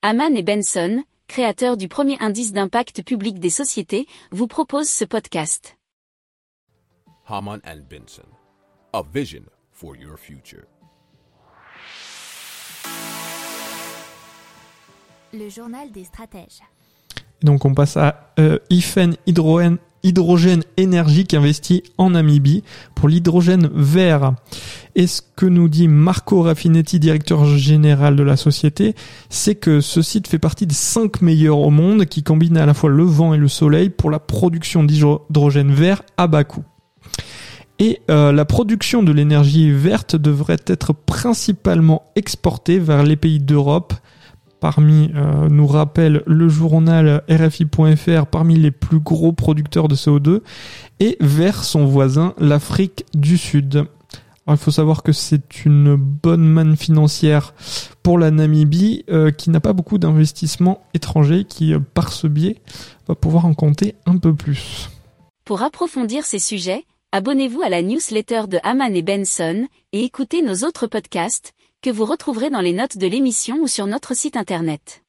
Haman et Benson, créateurs du premier indice d'impact public des sociétés, vous proposent ce podcast. Haman and Benson, a vision for your future. Le journal des stratèges. Donc on passe à euh, Ifen Hydrogen, Hydrogène Énergie qui investit en Namibie pour l'hydrogène vert. Et ce que nous dit Marco Raffinetti, directeur général de la société, c'est que ce site fait partie des cinq meilleurs au monde qui combinent à la fois le vent et le soleil pour la production d'hydrogène vert à bas coût. Et euh, la production de l'énergie verte devrait être principalement exportée vers les pays d'Europe, parmi, euh, nous rappelle le journal RFI.fr, parmi les plus gros producteurs de CO2, et vers son voisin, l'Afrique du Sud. Alors, il faut savoir que c'est une bonne manne financière pour la Namibie, euh, qui n'a pas beaucoup d'investissements étrangers, qui, euh, par ce biais, va pouvoir en compter un peu plus. Pour approfondir ces sujets, abonnez-vous à la newsletter de Haman et Benson, et écoutez nos autres podcasts, que vous retrouverez dans les notes de l'émission ou sur notre site internet.